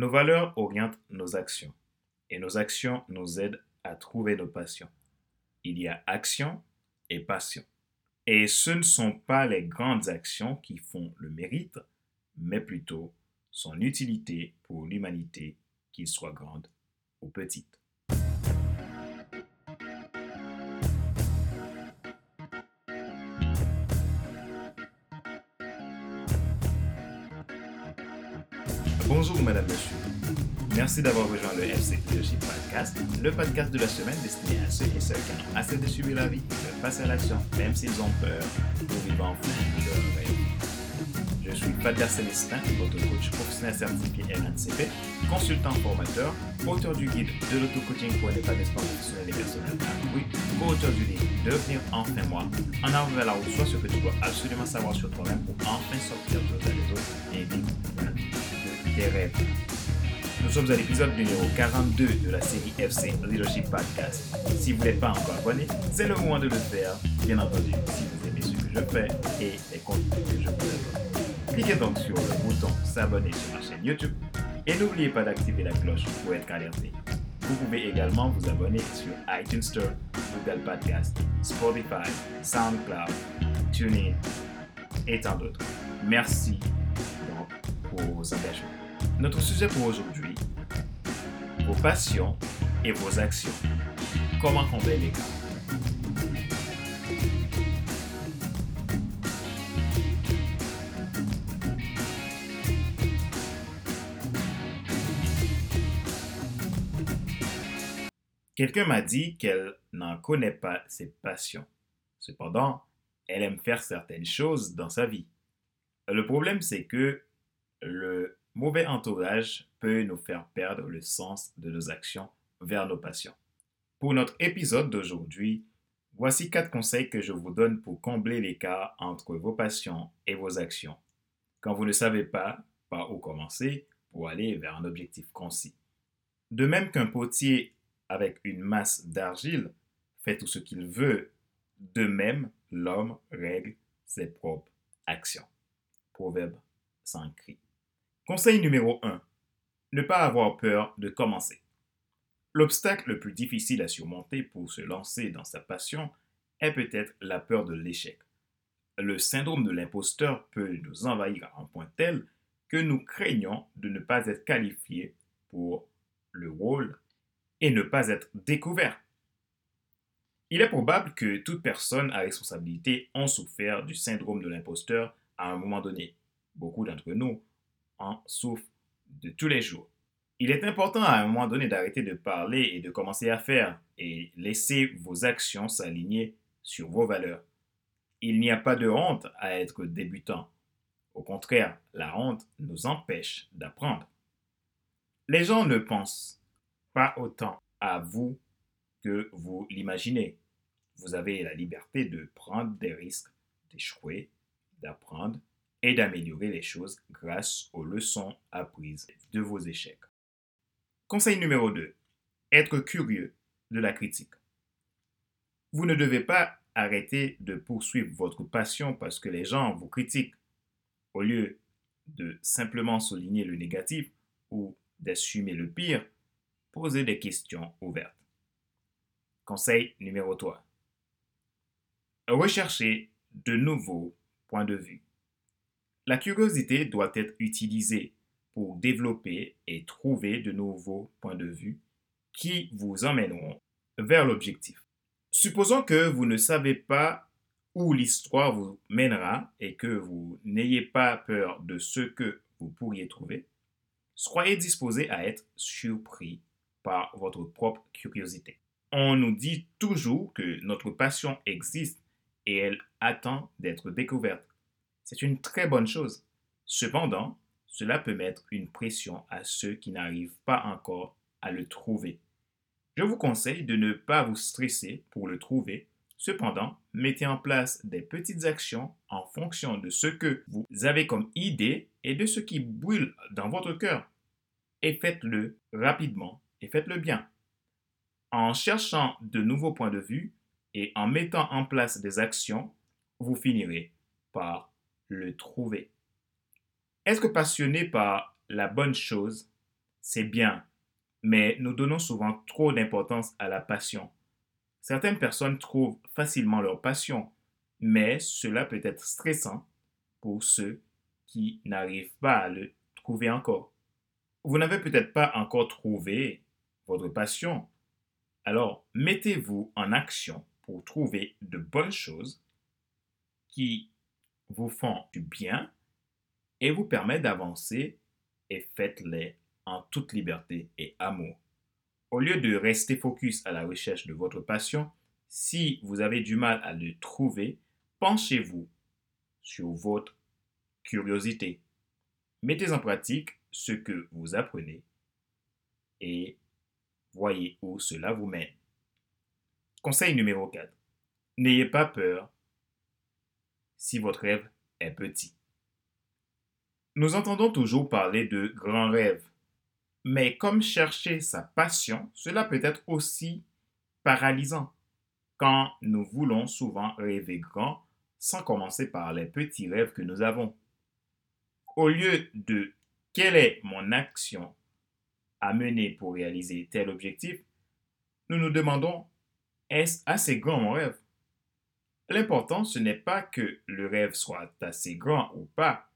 Nos valeurs orientent nos actions et nos actions nous aident à trouver nos passions. Il y a action et passion. Et ce ne sont pas les grandes actions qui font le mérite, mais plutôt son utilité pour l'humanité, qu'il soit grande ou petite. Bonjour Madame, Monsieur. Merci d'avoir rejoint le FC Leadership Podcast, le podcast de la semaine destiné à ceux et celles qui ont assez de subir la vie, de passer à l'action, même s'ils ont peur, pour vivre en fond de leur rêve. Je suis Pater Célestin, votre coach professionnel certifié RNCP, consultant formateur, auteur du guide de l'auto-coaching pour les d'épanouissement professionnel et personnel oui, co-auteur du livre Devenir enfin moi, en avant vers la route, soit ce que tu dois absolument savoir sur toi-même pour enfin sortir de des autres et vivre rêves. Nous sommes à l'épisode numéro 42 de la série FC Leadership Podcast. Si vous n'êtes pas encore abonné, c'est le moment de le faire, bien entendu, si vous aimez ce que je fais et les contenus que je vous donne. Cliquez donc sur le bouton s'abonner sur ma chaîne YouTube et n'oubliez pas d'activer la cloche pour être alerté. Vous pouvez également vous abonner sur iTunes Store, Google Podcast, Spotify, SoundCloud, TuneIn et tant d'autres. Merci pour vos engagements. Notre sujet pour aujourd'hui, vos passions et vos actions. Comment combler les cas Quelqu'un m'a dit qu'elle n'en connaît pas ses passions. Cependant, elle aime faire certaines choses dans sa vie. Le problème, c'est que le mauvais entourage peut nous faire perdre le sens de nos actions vers nos passions. Pour notre épisode d'aujourd'hui, voici quatre conseils que je vous donne pour combler l'écart entre vos passions et vos actions. Quand vous ne savez pas par où commencer pour aller vers un objectif concis. De même qu'un potier avec une masse d'argile fait tout ce qu'il veut, de même l'homme règle ses propres actions. Proverbe sans cri. Conseil numéro 1. Ne pas avoir peur de commencer. L'obstacle le plus difficile à surmonter pour se lancer dans sa passion est peut-être la peur de l'échec. Le syndrome de l'imposteur peut nous envahir à un point tel que nous craignons de ne pas être qualifiés pour le rôle et ne pas être découverts. Il est probable que toute personne à responsabilité ont souffert du syndrome de l'imposteur à un moment donné. Beaucoup d'entre nous en souffre de tous les jours. Il est important à un moment donné d'arrêter de parler et de commencer à faire et laisser vos actions s'aligner sur vos valeurs. Il n'y a pas de honte à être débutant. Au contraire, la honte nous empêche d'apprendre. Les gens ne pensent pas autant à vous que vous l'imaginez. Vous avez la liberté de prendre des risques, d'échouer, d'apprendre et d'améliorer les choses grâce aux leçons apprises de vos échecs. Conseil numéro 2. Être curieux de la critique. Vous ne devez pas arrêter de poursuivre votre passion parce que les gens vous critiquent. Au lieu de simplement souligner le négatif ou d'assumer le pire, posez des questions ouvertes. Conseil numéro 3. Recherchez de nouveaux points de vue. La curiosité doit être utilisée pour développer et trouver de nouveaux points de vue qui vous emmèneront vers l'objectif. Supposons que vous ne savez pas où l'histoire vous mènera et que vous n'ayez pas peur de ce que vous pourriez trouver, soyez disposé à être surpris par votre propre curiosité. On nous dit toujours que notre passion existe et elle attend d'être découverte. C'est une très bonne chose. Cependant, cela peut mettre une pression à ceux qui n'arrivent pas encore à le trouver. Je vous conseille de ne pas vous stresser pour le trouver. Cependant, mettez en place des petites actions en fonction de ce que vous avez comme idée et de ce qui brûle dans votre cœur. Et faites-le rapidement et faites-le bien. En cherchant de nouveaux points de vue et en mettant en place des actions, vous finirez par le trouver. Être passionné par la bonne chose c'est bien, mais nous donnons souvent trop d'importance à la passion. Certaines personnes trouvent facilement leur passion, mais cela peut être stressant pour ceux qui n'arrivent pas à le trouver encore. Vous n'avez peut-être pas encore trouvé votre passion. Alors, mettez-vous en action pour trouver de bonnes choses qui vous font du bien et vous permettent d'avancer et faites-les en toute liberté et amour. Au lieu de rester focus à la recherche de votre passion, si vous avez du mal à le trouver, penchez-vous sur votre curiosité. Mettez en pratique ce que vous apprenez et voyez où cela vous mène. Conseil numéro 4. N'ayez pas peur si votre rêve est petit. Nous entendons toujours parler de grands rêves, mais comme chercher sa passion, cela peut être aussi paralysant quand nous voulons souvent rêver grand sans commencer par les petits rêves que nous avons. Au lieu de quelle est mon action à mener pour réaliser tel objectif, nous nous demandons est-ce assez grand mon rêve? L'important, ce n'est pas que le rêve soit assez grand ou pas,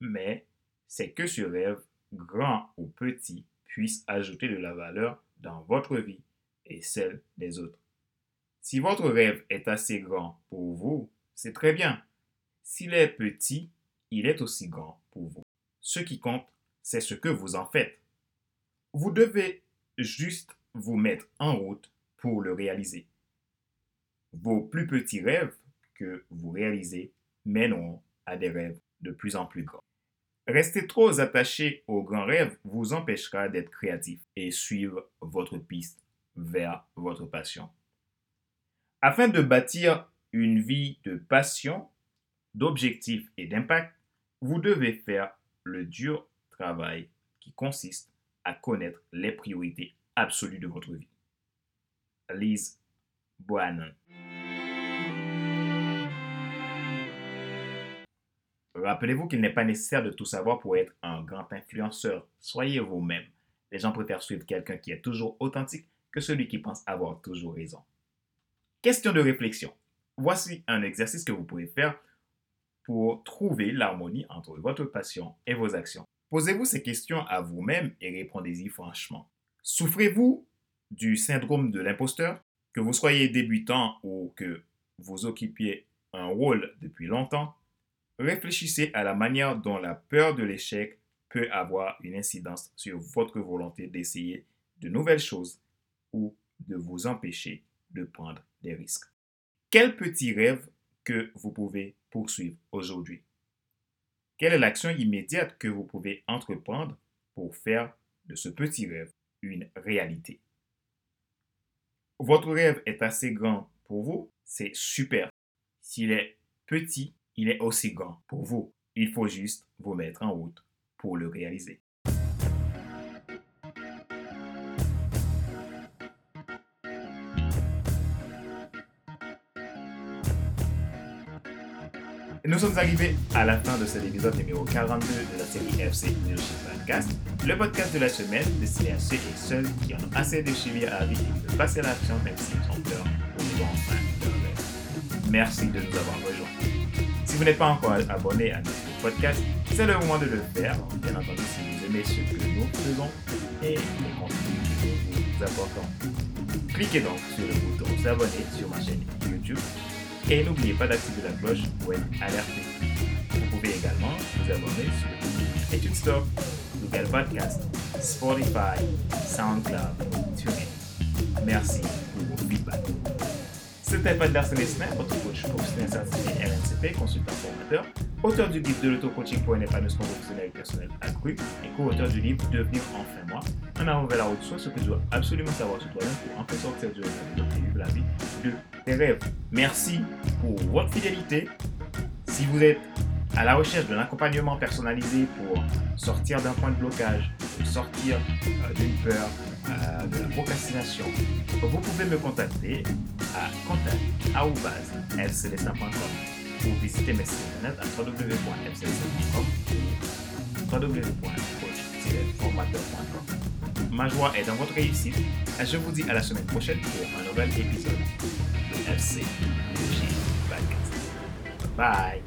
mais c'est que ce rêve, grand ou petit, puisse ajouter de la valeur dans votre vie et celle des autres. Si votre rêve est assez grand pour vous, c'est très bien. S'il est petit, il est aussi grand pour vous. Ce qui compte, c'est ce que vous en faites. Vous devez juste vous mettre en route pour le réaliser. Vos plus petits rêves que vous réalisez mèneront à des rêves de plus en plus grands. Rester trop attaché aux grands rêves vous empêchera d'être créatif et suivre votre piste vers votre passion. Afin de bâtir une vie de passion, d'objectifs et d'impact, vous devez faire le dur travail qui consiste à connaître les priorités absolues de votre vie. Lise Boanon. Rappelez-vous qu'il n'est pas nécessaire de tout savoir pour être un grand influenceur. Soyez vous-même. Les gens préfèrent suivre quelqu'un qui est toujours authentique que celui qui pense avoir toujours raison. Question de réflexion. Voici un exercice que vous pouvez faire pour trouver l'harmonie entre votre passion et vos actions. Posez-vous ces questions à vous-même et répondez-y franchement. Souffrez-vous du syndrome de l'imposteur? Que vous soyez débutant ou que vous occupiez un rôle depuis longtemps, réfléchissez à la manière dont la peur de l'échec peut avoir une incidence sur votre volonté d'essayer de nouvelles choses ou de vous empêcher de prendre des risques. Quel petit rêve que vous pouvez poursuivre aujourd'hui? Quelle est l'action immédiate que vous pouvez entreprendre pour faire de ce petit rêve une réalité? Votre rêve est assez grand pour vous, c'est super. S'il est petit, il est aussi grand pour vous. Il faut juste vous mettre en route pour le réaliser. Nous sommes arrivés à la fin de cet épisode numéro 42 de la série FC Leadership Podcast, le podcast de la semaine destiné à ceux et celles qui ont assez de chimie à vie et de passer à l'action même s'ils ont peur vont enfin leur Merci de nous avoir rejoints. Si vous n'êtes pas encore abonné à notre podcast, c'est le moment de le faire. Bien entendu, si vous aimez ce que nous faisons et le contenu que nous vous apportons. Cliquez donc sur le bouton s'abonner sur ma chaîne YouTube et n'oubliez pas d'activer la cloche pour être alerté. Vous pouvez également vous abonner sur iTunes Store, Google Podcast, Spotify, SoundCloud, TuneIn. Merci. C'était Pat Larsen votre coach professionnel certifié RNCP, consultant formateur, auteur du livre de l'auto-coaching pour un épanouissement professionnel et personnel accru et co-auteur du livre Devenir enfin moi, en avant vers la route, soit ce que tu dois absolument savoir sur toi-même pour enfin sortir du rêve et la vie de tes rêves. Merci pour votre fidélité. Si vous êtes à la recherche d'un accompagnement personnalisé pour sortir d'un point de blocage, sortir euh, d'une peur, euh, de la procrastination, vous pouvez me contacter à contact.fcdessin.com ou visiter mes sites internet à www.fcdessin.com ou www.coach-formateur.com. ma joie est dans votre réussite. Et je vous dis à la semaine prochaine pour un nouvel épisode de FC Podcast. Bye.